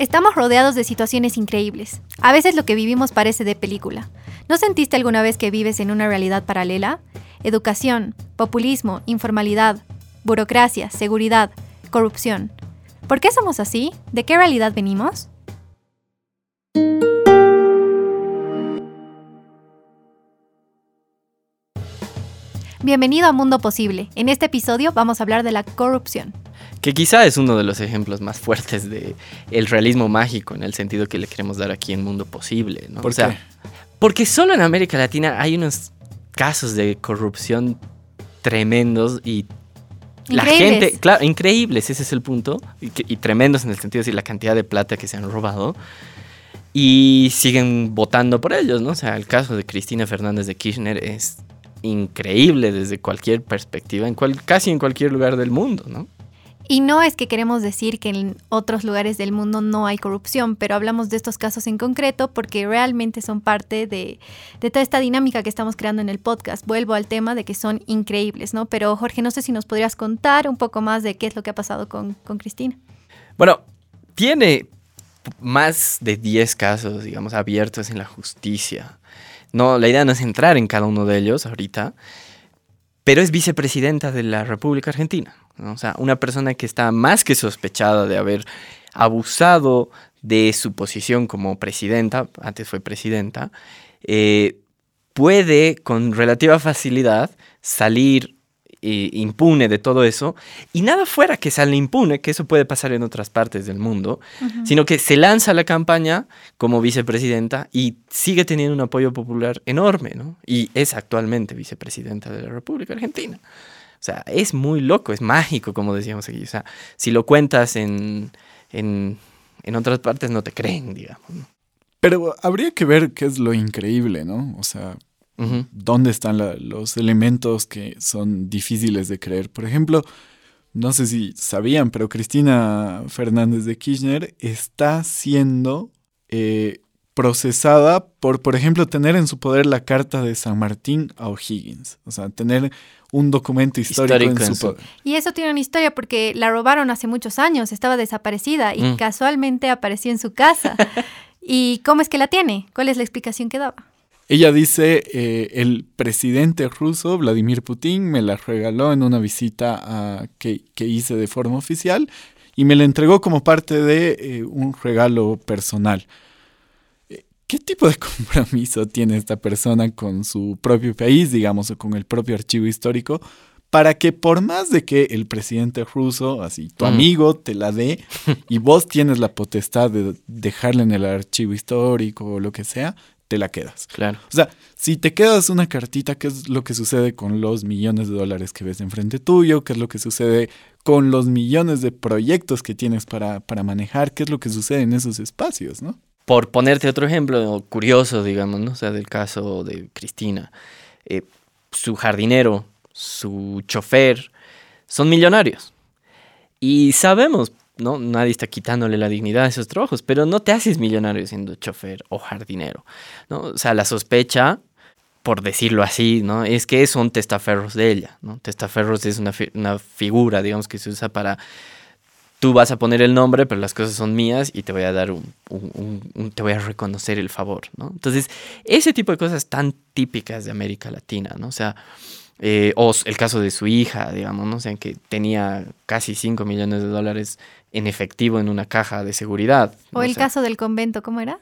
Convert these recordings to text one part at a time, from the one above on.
Estamos rodeados de situaciones increíbles. A veces lo que vivimos parece de película. ¿No sentiste alguna vez que vives en una realidad paralela? Educación, populismo, informalidad, burocracia, seguridad, corrupción. ¿Por qué somos así? ¿De qué realidad venimos? Bienvenido a Mundo Posible. En este episodio vamos a hablar de la corrupción. Que quizá es uno de los ejemplos más fuertes de el realismo mágico en el sentido que le queremos dar aquí en Mundo Posible, ¿no? ¿Por o sea, qué? porque solo en América Latina hay unos casos de corrupción tremendos y la Increíbles. gente, claro, increíbles, ese es el punto, y, tremendos en el sentido de decir la cantidad de plata que se han robado y siguen votando por ellos, ¿no? O sea, el caso de Cristina Fernández de Kirchner es increíble desde cualquier perspectiva, en cual, casi en cualquier lugar del mundo, ¿no? Y no es que queremos decir que en otros lugares del mundo no hay corrupción, pero hablamos de estos casos en concreto porque realmente son parte de, toda esta dinámica que estamos creando en el podcast. Vuelvo al tema de que son increíbles, ¿no? Pero Jorge, no sé si nos podrías contar un poco más de qué es lo que ha pasado con, con Cristina. Bueno, tiene más de 10 casos, digamos, abiertos en la justicia. No, la idea no es entrar en cada uno de ellos ahorita, pero es vicepresidenta de la República Argentina. O sea, una persona que está más que sospechada de haber abusado de su posición como presidenta, antes fue presidenta, eh, puede con relativa facilidad salir eh, impune de todo eso, y nada fuera que sale impune, que eso puede pasar en otras partes del mundo, sino que se lanza la campaña como vicepresidenta y sigue teniendo un apoyo popular enorme, ¿no? Y es actualmente vicepresidenta de la República Argentina. O sea, es muy loco, es mágico, como decíamos aquí. O sea, si lo cuentas en, en, en otras partes no te creen, digamos. ¿no? Pero habría que ver qué es lo increíble, ¿no? O sea, Dónde están la- los elementos que son difíciles de creer. Por ejemplo, no sé si sabían, pero Cristina Fernández de Kirchner está siendo eh, procesada por, por ejemplo, tener en su poder la carta de San Martín a O'Higgins. O sea, tener un documento histórico, Histórico en su- poder. Y eso tiene una historia porque la robaron hace muchos años, estaba desaparecida y Mm. casualmente apareció en su casa. ¿Y cómo es que la tiene? ¿Cuál es la explicación que daba? Ella dice, eh, el presidente ruso, Vladimir Putin, me la regaló en una visita a- que, que hice de forma oficial y me la entregó como parte de eh, un regalo personal. Eh, ¿Qué tipo de compromiso tiene esta persona con su propio país, digamos, o con el propio archivo histórico? Para que por más de que el presidente ruso, así tu Mm. amigo, te la dé y vos tienes la potestad de dejarla en el archivo histórico o lo que sea, te la quedas. Claro. O sea, si te quedas una cartita, ¿qué es lo que sucede con los millones de dólares que ves enfrente tuyo? ¿Qué es lo que sucede con los millones de proyectos que tienes para, para manejar? ¿Qué es lo que sucede en esos espacios, no? Por ponerte otro ejemplo curioso, digamos, ¿no? O sea, del caso de Cristina. eh, su jardinero, su chofer, son millonarios. Y sabemos, ¿no? Nadie está quitándole la dignidad a esos trabajos, pero no te haces millonario siendo chofer o jardinero, ¿no? O sea, la sospecha, por decirlo así, ¿no? Es que son testaferros de ella, ¿no? Testaferros es una, una figura, digamos, que se usa para tú vas a poner el nombre, pero las cosas son mías y te voy a dar un- un- un- te voy a reconocer el favor, ¿no? Entonces, ese tipo de cosas tan típicas de América Latina, ¿no? O sea, eh, o el caso de su hija, digamos, ¿no? O sea, que tenía casi 5 millones de dólares en efectivo en una caja de seguridad. O el sea, caso del convento, ¿cómo era?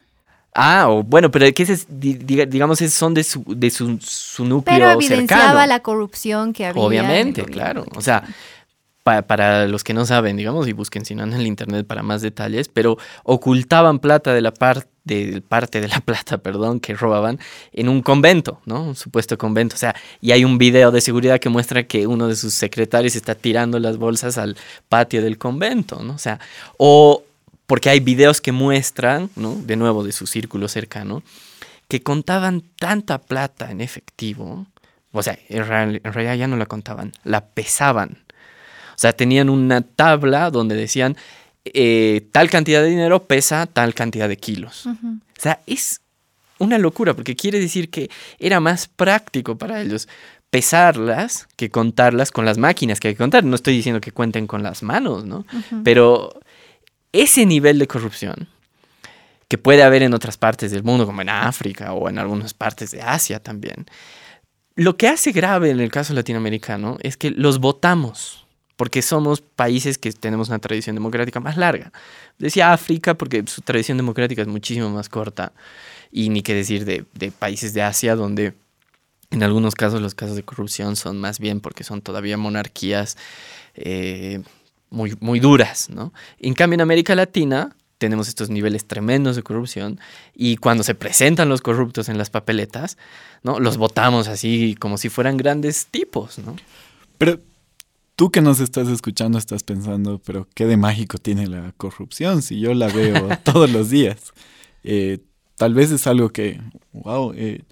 Ah, o bueno, pero que ese es, di- diga- digamos, son de su, de su, su núcleo Pero evidenciaba cercano. la corrupción que había. Obviamente, claro. O sea, pa- para los que no saben, digamos, y busquen si no en el internet para más detalles, pero ocultaban plata de la parte de parte de la plata, perdón, que robaban en un convento, ¿no? Un supuesto convento. O sea, y hay un video de seguridad que muestra que uno de sus secretarios está tirando las bolsas al patio del convento, ¿no? O sea, o porque hay videos que muestran, ¿no? De nuevo, de su círculo cercano, que contaban tanta plata en efectivo, o sea, en realidad ya no la contaban, la pesaban. O sea, tenían una tabla donde decían, eh, tal cantidad de dinero pesa tal cantidad de kilos. O sea, es una locura, porque quiere decir que era más práctico para ellos pesarlas que contarlas con las máquinas que hay que contar. No estoy diciendo que cuenten con las manos, ¿no? Pero ese nivel de corrupción que puede haber en otras partes del mundo, como en África o en algunas partes de Asia también, lo que hace grave en el caso latinoamericano es que los votamos, porque somos países que tenemos una tradición democrática más larga. Decía África porque su tradición democrática es muchísimo más corta, y ni qué decir de, países de Asia donde en algunos casos los casos de corrupción son más bien porque son todavía monarquías eh, muy, muy duras, ¿no? En cambio, en América Latina tenemos estos niveles tremendos de corrupción y cuando se presentan los corruptos en las papeletas, ¿no? Los votamos así como si fueran grandes tipos, ¿no? Pero tú que nos estás escuchando estás pensando, pero qué de mágico tiene la corrupción si yo la veo todos los días. Eh, tal vez es algo que, wow, eh,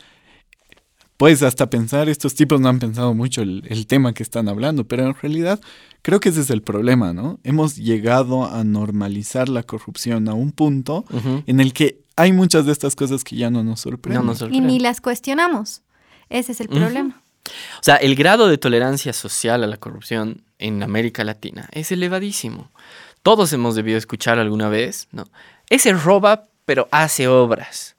puedes hasta pensar, estos tipos no han pensado mucho el, tema que están hablando, pero en realidad creo que ese es el problema, ¿no? Hemos llegado a normalizar la corrupción a un punto en el que hay muchas de estas cosas que ya no nos sorprenden. Y ni las cuestionamos. Ese es el problema. O sea, el grado de tolerancia social a la corrupción en América Latina es elevadísimo. Todos hemos debido escuchar alguna vez, ¿no? Ese roba, pero hace obras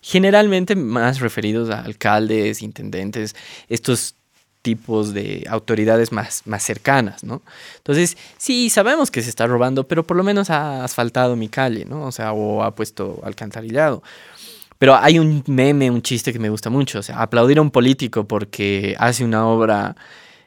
generalmente más referidos a alcaldes, intendentes, estos tipos de autoridades más, más cercanas, ¿no? Entonces, sí, sabemos que se está robando, pero por lo menos ha asfaltado mi calle, ¿no? O sea, o ha puesto alcantarillado. Pero hay un meme, un chiste que me gusta mucho, o sea, aplaudir a un político porque hace una obra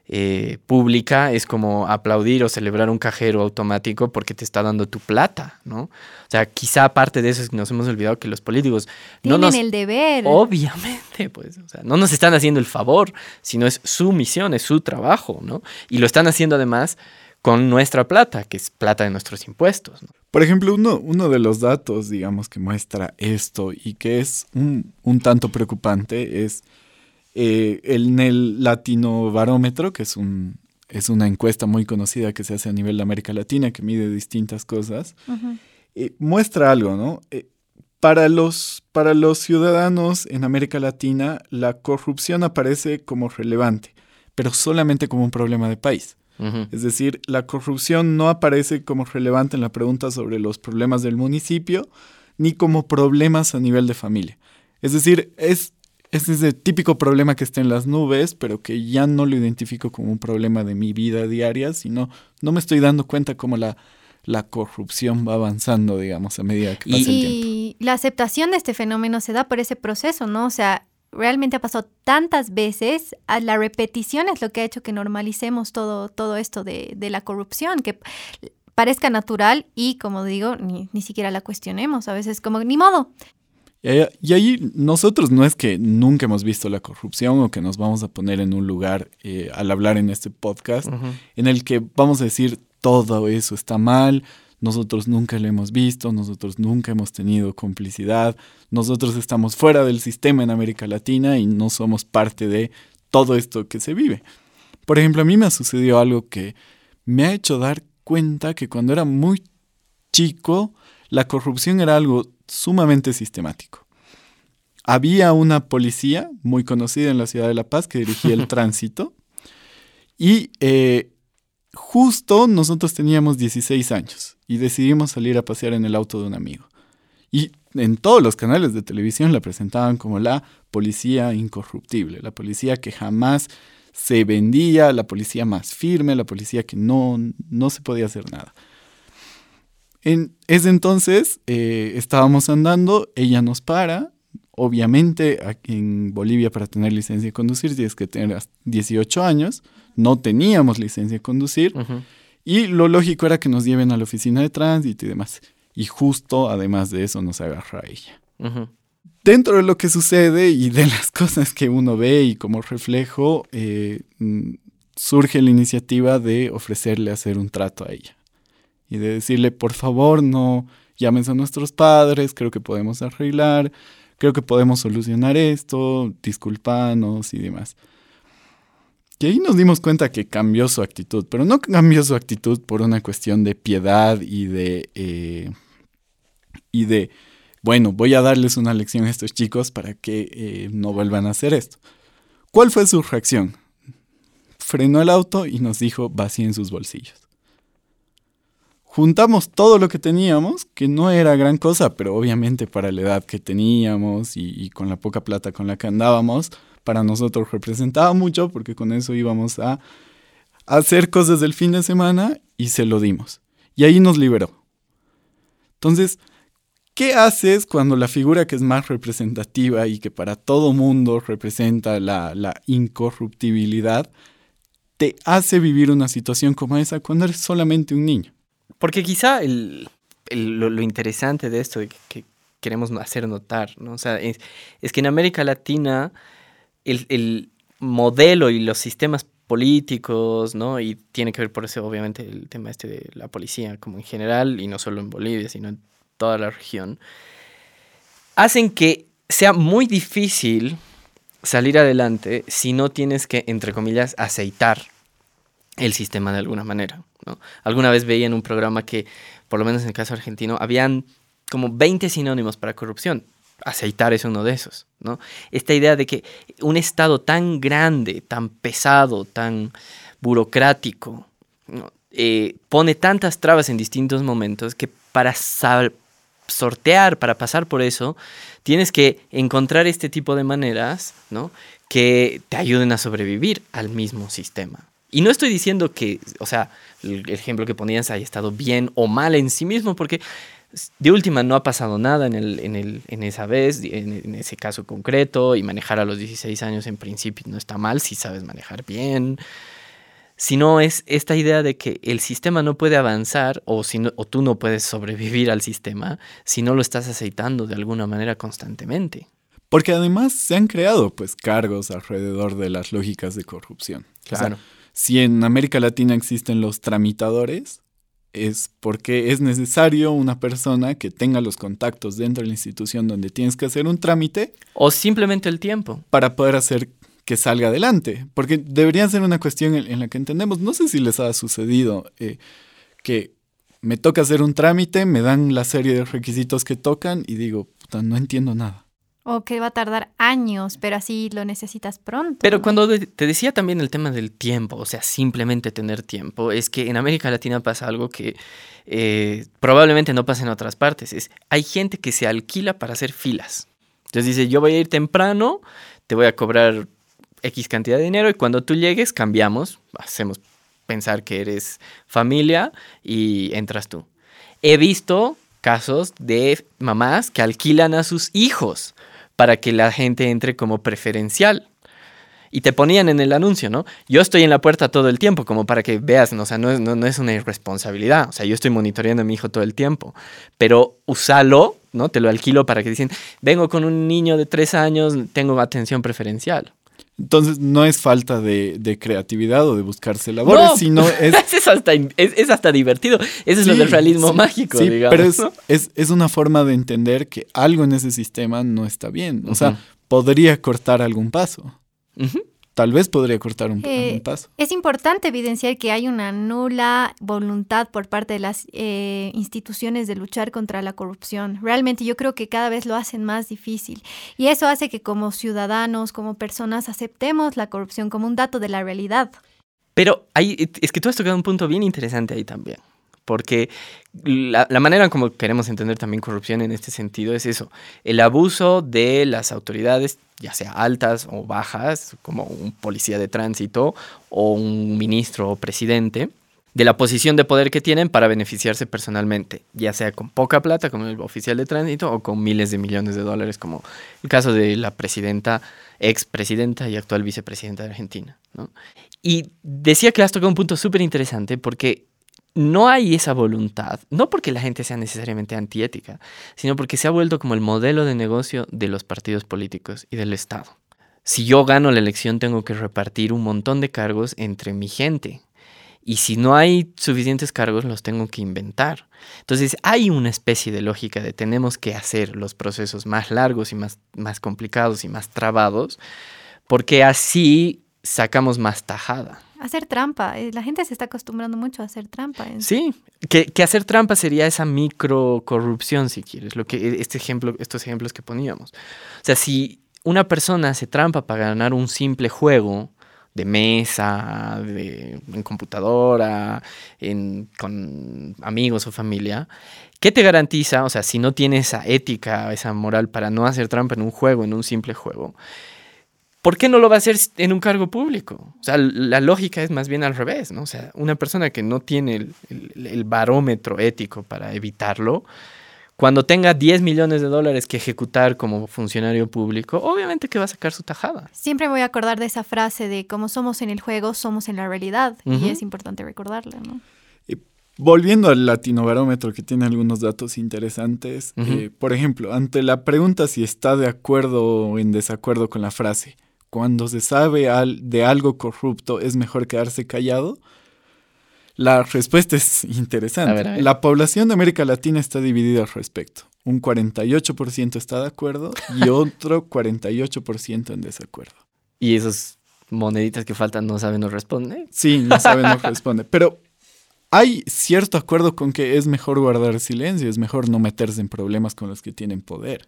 eh, pública es como aplaudir o celebrar un cajero automático porque te está dando tu plata, ¿no? O sea, quizá parte de eso es que nos hemos olvidado que los políticos tienen no nos, el deber. Obviamente, pues, o sea, no nos están haciendo el favor, sino es su misión, es su trabajo, ¿no? Y lo están haciendo además con nuestra plata, que es plata de nuestros impuestos. Por ejemplo, uno, uno, de los datos, digamos, que muestra esto y que es un, un tanto preocupante es eh, en el Latino Barómetro, que es, un, es una encuesta muy conocida que se hace a nivel de América Latina, que mide distintas cosas, eh, muestra algo, ¿no? Eh, para, los, para los ciudadanos en América Latina, la corrupción aparece como relevante, pero solamente como un problema de país. Es decir, la corrupción no aparece como relevante en la pregunta sobre los problemas del municipio, ni como problemas a nivel de familia. Es decir, es es ese típico problema que está en las nubes, pero que ya no lo identifico como un problema de mi vida diaria, sino no me estoy dando cuenta cómo la, la corrupción va avanzando, digamos, a medida que pasa el tiempo. Y la aceptación de este fenómeno se da por ese proceso, ¿no? O sea, realmente ha pasado tantas veces, a la repetición es lo que ha hecho que normalicemos todo, todo esto de, de la corrupción, que parezca natural y, como digo, ni, ni siquiera la cuestionemos. A veces como, ni modo, y ahí nosotros no es que nunca hemos visto la corrupción o que nos vamos a poner en un lugar eh, al hablar en este podcast en el que vamos a decir todo eso está mal, nosotros nunca lo hemos visto, nosotros nunca hemos tenido complicidad, nosotros estamos fuera del sistema en América Latina y no somos parte de todo esto que se vive. Por ejemplo, a mí me ha sucedido algo que me ha hecho dar cuenta que cuando era muy chico, la corrupción era algo sumamente sistemático. Había una policía muy conocida en la ciudad de La Paz que dirigía el tránsito y eh, justo nosotros teníamos 16 años y decidimos salir a pasear en el auto de un amigo. Y en todos los canales de televisión la presentaban como la policía incorruptible, la policía que jamás se vendía, la policía más firme, la policía que no, no se podía hacer nada. En ese entonces eh, estábamos andando, ella nos para. Obviamente, aquí en Bolivia para tener licencia de conducir tienes que tener 18 años. No teníamos licencia de conducir. Y lo lógico era que nos lleven a la oficina de tránsito y demás. Y justo, además de eso, nos agarra ella. Dentro de lo que sucede y de las cosas que uno ve y como reflejo, eh, mm, surge la iniciativa de ofrecerle hacer un trato a ella y de decirle, por favor, no llames a nuestros padres, creo que podemos arreglar, creo que podemos solucionar esto, disculpanos y demás. Y ahí nos dimos cuenta que cambió su actitud, pero no cambió su actitud por una cuestión de piedad y de... Eh, y de, bueno, voy a darles una lección a estos chicos para que eh, no vuelvan a hacer esto. ¿Cuál fue su reacción? Frenó el auto y nos dijo, vacíen sus bolsillos juntamos todo lo que teníamos, que no era gran cosa, pero obviamente para la edad que teníamos y, con la poca plata con la que andábamos, para nosotros representaba mucho porque con eso íbamos a hacer cosas del fin de semana y se lo dimos. Y ahí nos liberó. Entonces, ¿qué haces cuando la figura que es más representativa y que para todo mundo representa la, incorruptibilidad, te hace vivir una situación como esa cuando eres solamente un niño? Porque quizá lo, interesante de esto que, queremos hacer notar, ¿no? O sea, es, que en América Latina el, modelo y los sistemas políticos, ¿no? Y tiene que ver por eso, obviamente, el tema este de la policía, como en general, y no solo en Bolivia, sino en toda la región, hacen que sea muy difícil salir adelante si no tienes que, entre comillas, aceitar el sistema de alguna manera. ¿no? Alguna vez veía en un programa que, por lo menos en el caso argentino, habían como 20 sinónimos para corrupción. Aceitar es uno de esos. ¿no? Esta idea de que un Estado tan grande, tan pesado, tan burocrático, eh, pone tantas trabas en distintos momentos que para sortear, para pasar por eso, tienes que encontrar este tipo de maneras ¿no? que te ayuden a sobrevivir al mismo sistema. Y no estoy diciendo que, o sea, el ejemplo que ponías haya estado bien o mal en sí mismo, porque de última no ha pasado nada en, el, en, el, en esa vez, en, ese caso concreto, y manejar a los 16 años en principio no está mal si sabes manejar bien, sino es esta idea de que el sistema no puede avanzar o, si o tú no puedes sobrevivir al sistema si no lo estás aceitando de alguna manera constantemente. Porque además se han creado pues cargos alrededor de las lógicas de corrupción. Claro si en América Latina existen los tramitadores, es porque es necesario una persona que tenga los contactos dentro de la institución donde tienes que hacer un trámite. O simplemente el tiempo. Para poder hacer que salga adelante. Porque debería ser una cuestión en, la que entendemos, no sé si les ha sucedido eh, que me toca hacer un trámite, me dan la serie de requisitos que tocan y digo, puta, no entiendo nada. O que va a tardar años, pero así lo necesitas pronto. Pero cuando te decía también el tema del tiempo, o sea, simplemente tener tiempo, es que en América Latina pasa algo que eh, probablemente no pasa en otras partes. Es, hay gente que se alquila para hacer filas. Entonces dice, yo voy a ir temprano, te voy a cobrar X cantidad de dinero y cuando tú llegues cambiamos, hacemos pensar que eres familia y entras tú. He visto casos de mamás que alquilan a sus hijos para que la gente entre como preferencial. Y te ponían en el anuncio, ¿no? Yo estoy en la puerta todo el tiempo, como para que veas, ¿no? o sea, no es, no, es una irresponsabilidad, o sea, yo estoy monitoreando a mi hijo todo el tiempo, pero usalo, ¿no? Te lo alquilo para que dicen, vengo con un niño de tres años, tengo atención preferencial. Entonces no es falta de, creatividad o de buscarse labores, sino es... es, hasta, es, hasta divertido. Ese es lo del realismo mágico, sí, Pero es, es, una forma de entender que algo en ese sistema no está bien. O sea, podría cortar algún paso tal vez podría cortar un, eh, paso. Es importante evidenciar que hay una nula voluntad por parte de las eh, instituciones de luchar contra la corrupción. Realmente yo creo que cada vez lo hacen más difícil y eso hace que como ciudadanos, como personas, aceptemos la corrupción como un dato de la realidad. Pero hay, es que tú has tocado un punto bien interesante ahí también porque la, manera como queremos entender también corrupción en este sentido es eso, el abuso de las autoridades, ya sea altas o bajas, como un policía de tránsito o un ministro o presidente, de la posición de poder que tienen para beneficiarse personalmente, ya sea con poca plata como el oficial de tránsito o con miles de millones de dólares como el caso de la presidenta, ex presidenta y actual vicepresidenta de Argentina. Y decía que has tocado un punto súper interesante porque no hay esa voluntad, no porque la gente sea necesariamente antiética, sino porque se ha vuelto como el modelo de negocio de los partidos políticos y del Estado. Si yo gano la elección tengo que repartir un montón de cargos entre mi gente. Y si no hay suficientes cargos, los tengo que inventar. Entonces hay una especie de lógica de tenemos que hacer los procesos más largos y más, más complicados y más trabados, porque así sacamos más tajada hacer trampa. Eh, la gente se está acostumbrando mucho a hacer trampa. Sí, que, hacer trampa sería esa micro corrupción, si quieres, lo que e, este ejemplo, estos ejemplos que poníamos. O sea, si una persona hace trampa para ganar un simple juego, de mesa, de, en computadora, con amigos o familia, ¿qué te garantiza? O sea, si no tienes esa ética, esa moral para no hacer trampa en un juego, en un simple juego, ¿por qué no lo va a hacer en un cargo público? O sea, la lógica es más bien al revés, ¿no? O sea, una persona que no tiene el, el barómetro ético para evitarlo, cuando tenga 10 millones de dólares que ejecutar como funcionario público, obviamente que va a sacar su tajada. Siempre me voy a acordar de esa frase de como somos en el juego, somos en la realidad. Y es importante recordarla, ¿no? volviendo al latinobarómetro que tiene algunos datos interesantes, eh, por ejemplo, ante la pregunta si está de acuerdo o en desacuerdo con la frase, cuando se sabe de algo corrupto es mejor quedarse callado, la respuesta es interesante. La población de América Latina está dividida al respecto. Un 48% está de acuerdo y otro 48% en desacuerdo. ¿Y esas moneditas que faltan no saben o responden? Sí, no saben o responden. Pero hay cierto acuerdo con que es mejor guardar silencio, es mejor no meterse en problemas con los que tienen poder.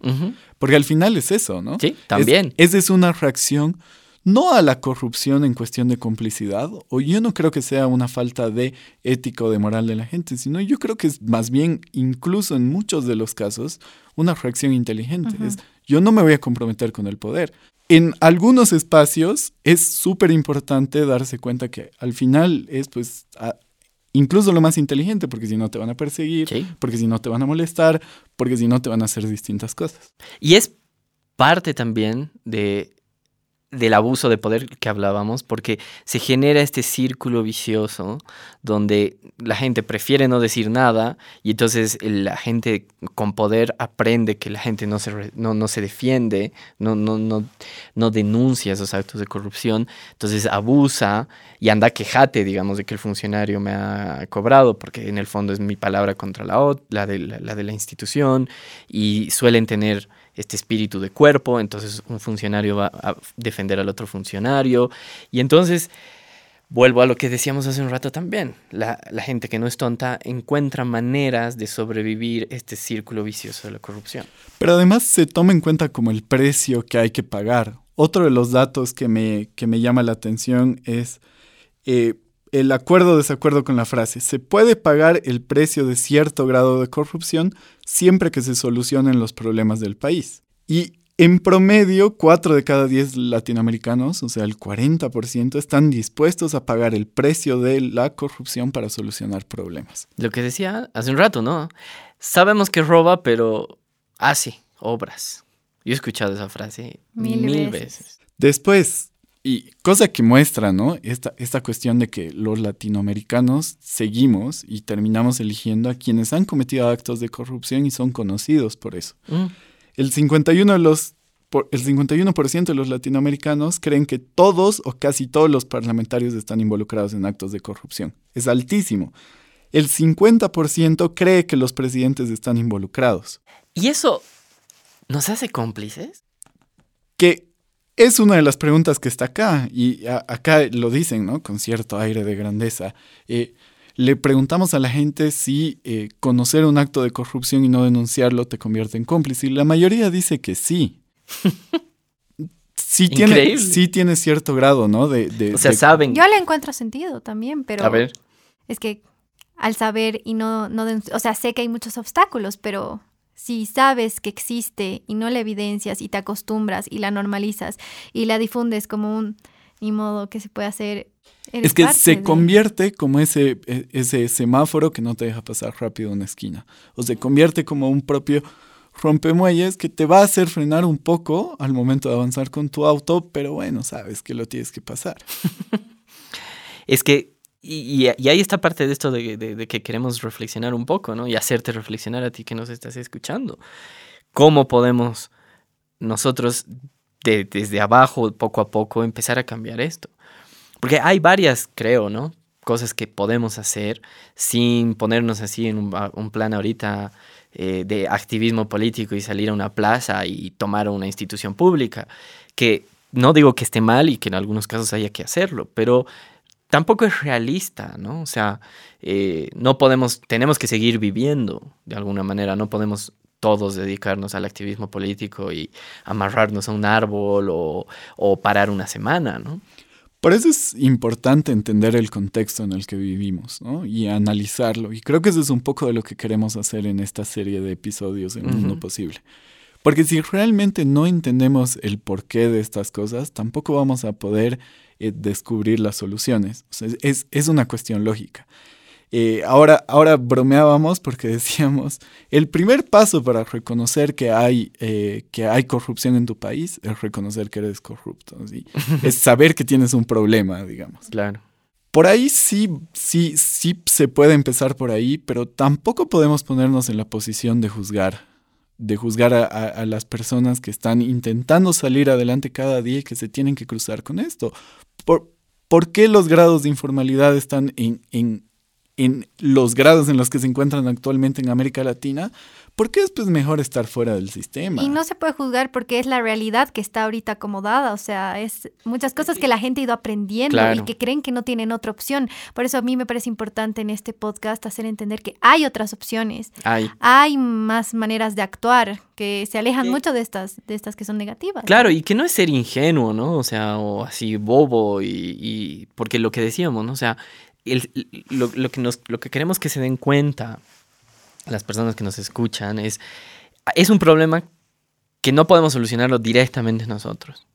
Porque al final es eso, ¿no? Sí, también. esa es una reacción no a la corrupción en cuestión de complicidad, o yo no creo que sea una falta de ética o de moral de la gente, sino yo creo que es más bien, incluso en muchos de los casos, una reacción inteligente. es, yo no me voy a comprometer con el poder. En algunos espacios es súper importante darse cuenta que al final es pues incluso lo más inteligente, porque si no te van a perseguir, porque si no te van a molestar, porque si no te van a hacer distintas cosas. Y es parte también de del abuso de poder que hablábamos, porque se genera este círculo vicioso donde la gente prefiere no decir nada y entonces la gente con poder aprende que la gente no se, no, se defiende, no, no, no, no denuncia esos actos de corrupción, entonces abusa y anda quejate, digamos, de que el funcionario me ha cobrado, porque en el fondo es mi palabra contra la, la, la de la institución y suelen tener este espíritu de cuerpo, entonces un funcionario va a defender al otro funcionario. Y entonces, vuelvo a lo que decíamos hace un rato también, la, gente que no es tonta encuentra maneras de sobrevivir este círculo vicioso de la corrupción. Pero además se toma en cuenta como el precio que hay que pagar. Otro de los datos que me, que me llama la atención es... Eh, el acuerdo o desacuerdo con la frase. Se puede pagar el precio de cierto grado de corrupción siempre que se solucionen los problemas del país. Y en promedio, 4 de cada 10 latinoamericanos, o sea, el 40%, están dispuestos a pagar el precio de la corrupción para solucionar problemas. Lo que decía hace un rato, ¿no? Sabemos que roba, pero hace obras. Yo he escuchado esa frase mil, veces. Después, y cosa que muestra, ¿no? Esta, esta cuestión de que los latinoamericanos seguimos y terminamos eligiendo a quienes han cometido actos de corrupción y son conocidos por eso. Mm. El 51 de los el 51% de los latinoamericanos creen que todos o casi todos los parlamentarios están involucrados en actos de corrupción. Es altísimo. El 50% cree que los presidentes están involucrados. ¿Y eso nos hace cómplices? Que es una de las preguntas que está acá, y acá lo dicen, ¿no? Con cierto aire de grandeza. Eh, le preguntamos a la gente si eh, conocer un acto de corrupción y no denunciarlo te convierte en cómplice, y la mayoría dice que sí. sí, tiene, sí tiene cierto grado, ¿no? De, o sea, saben. Yo le encuentro sentido también, pero... A ver. Es que al saber y no, no... O sea, sé que hay muchos obstáculos, pero si sabes que existe y no la evidencias y te acostumbras y la normalizas y la difundes como un ni modo que se puede hacer. Es que se convierte como ese, e, ese semáforo que no te deja pasar rápido una esquina. O se convierte como un propio rompemuelles que te va a hacer frenar un poco al momento de avanzar con tu auto, pero bueno, sabes que lo tienes que pasar. es que y, y, hay esta parte de esto de, que queremos reflexionar un poco, ¿no? Y hacerte reflexionar a ti que nos estás escuchando. ¿Cómo podemos nosotros desde abajo, poco a poco, empezar a cambiar esto? Porque hay varias, creo, ¿no? Cosas que podemos hacer sin ponernos así en un, plan ahorita eh, de activismo político y salir a una plaza y tomar una institución pública. Que no digo que esté mal y que en algunos casos haya que hacerlo, pero tampoco es realista, ¿no? O sea, eh, no podemos, tenemos que seguir viviendo de alguna manera, no podemos todos dedicarnos al activismo político y amarrarnos a un árbol o, parar una semana, ¿no? Por eso es importante entender el contexto en el que vivimos ¿no? y analizarlo. Y creo que eso es un poco de lo que queremos hacer en esta serie de episodios en Mundo Posible. Porque si realmente no entendemos el porqué de estas cosas, tampoco vamos a poder eh, descubrir las soluciones. es, es, una cuestión lógica. Eh, ahora, ahora bromeábamos porque decíamos, el primer paso para reconocer que hay, eh, que hay corrupción en tu país es reconocer que eres corrupto. es saber que tienes un problema, digamos. Claro. Por ahí sí, sí, sí se puede empezar por ahí, pero tampoco podemos ponernos en la posición de juzgar de juzgar a, las personas que están intentando salir adelante cada día y que se tienen que cruzar con esto. ¿Por, ¿por qué los grados de informalidad están en, en los grados en los que se encuentran actualmente en América Latina, porque es pues mejor estar fuera del sistema. Y no se puede juzgar porque es la realidad que está ahorita acomodada, o sea, es muchas cosas que la gente ha ido aprendiendo y que creen que no tienen otra opción. Por eso a mí me parece importante en este podcast hacer entender que hay otras opciones. Hay. Hay más maneras de actuar que se alejan mucho de estas, de estas que son negativas. Claro, y que no es ser ingenuo, ¿no? O sea, o así bobo y, y porque lo que decíamos, ¿no? O sea, lo, que nos, lo que queremos que se den cuenta las personas que nos escuchan es, es un problema que no podemos solucionarlo directamente nosotros,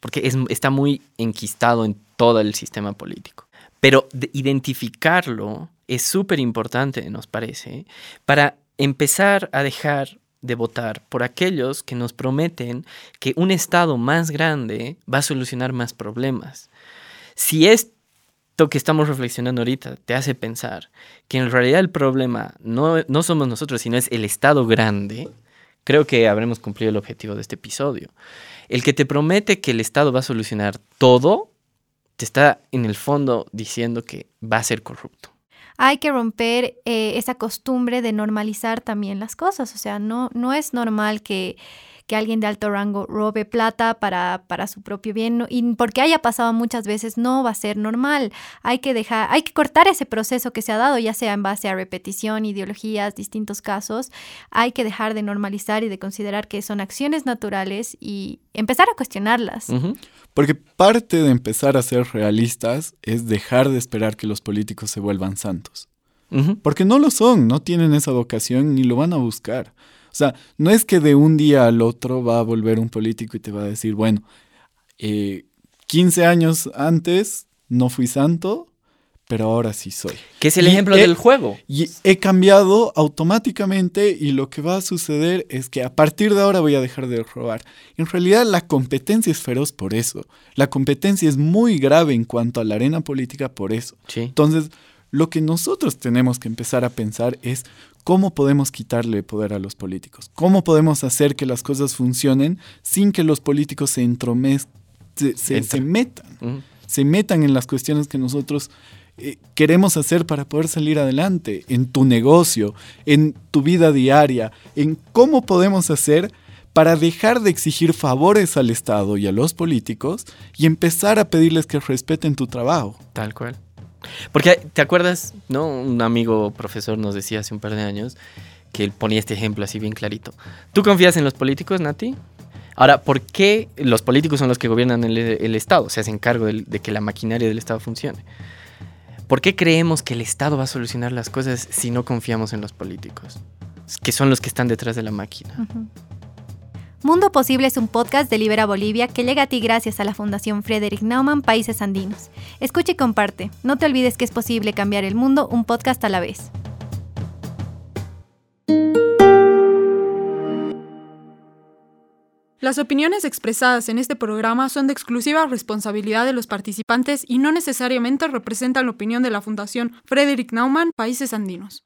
porque es, está muy enquistado en todo el sistema político. Pero identificarlo es súper importante, nos parece, para empezar a dejar de votar por aquellos que nos prometen que un Estado más grande va a solucionar más problemas. Si es que estamos reflexionando ahorita te hace pensar que en realidad el problema no, no somos nosotros, sino es el Estado grande, creo que habremos cumplido el objetivo de este episodio. El que te promete que el Estado va a solucionar todo, te está en el fondo diciendo que va a ser corrupto. Hay que romper eh, esa costumbre de normalizar también las cosas. O sea, no, no es normal que que alguien de alto rango robe plata para, para su propio bien. Y porque haya pasado muchas veces no va a ser normal. Hay que dejar, hay que cortar ese proceso que se ha dado, ya sea en base a repetición, ideologías, distintos casos. Hay que dejar de normalizar y de considerar que son acciones naturales y empezar a cuestionarlas. Porque parte de empezar a ser realistas es dejar de esperar que los políticos se vuelvan santos. Porque no lo son, no tienen esa vocación ni lo van a buscar. O sea, no es que de un día al otro va a volver un político y te va a decir, bueno, 15 eh, años antes no fui santo, pero ahora sí soy. Que es el ejemplo del juego. Y he cambiado automáticamente y lo que va a suceder es que a partir de ahora voy a dejar de robar. En realidad la competencia es feroz por eso. La competencia es muy grave en cuanto a la arena política por eso. Entonces, lo que nosotros tenemos que empezar a pensar es ¿Cómo podemos quitarle poder a los políticos? ¿Cómo podemos hacer que las cosas funcionen sin que los políticos se entromezcan, se, metan, se metan en las cuestiones que nosotros eh, queremos hacer para poder salir adelante, en tu negocio, en tu vida diaria, en cómo podemos hacer para dejar de exigir favores al Estado y a los políticos y empezar a pedirles que respeten tu trabajo. Tal cual. Porque, ¿te acuerdas? ¿No? Un amigo profesor nos decía hace un par de años que él ponía este ejemplo así bien clarito. ¿Tú confías en los políticos, Nati? Ahora, ¿por qué los políticos son los que gobiernan el, Estado? Se hacen cargo de, que la maquinaria del Estado funcione. ¿Por qué creemos que el Estado va a solucionar las cosas si no confiamos en los políticos? Que son los que están detrás de la máquina. Mundo Posible es un podcast de Libera Bolivia que llega a ti gracias a la Fundación Frederick Naumann Países Andinos. Escucha y comparte. No te olvides que es posible cambiar el mundo un podcast a la vez. Las opiniones expresadas en este programa son de exclusiva responsabilidad de los participantes y no necesariamente representan la opinión de la Fundación Frederick Naumann Países Andinos.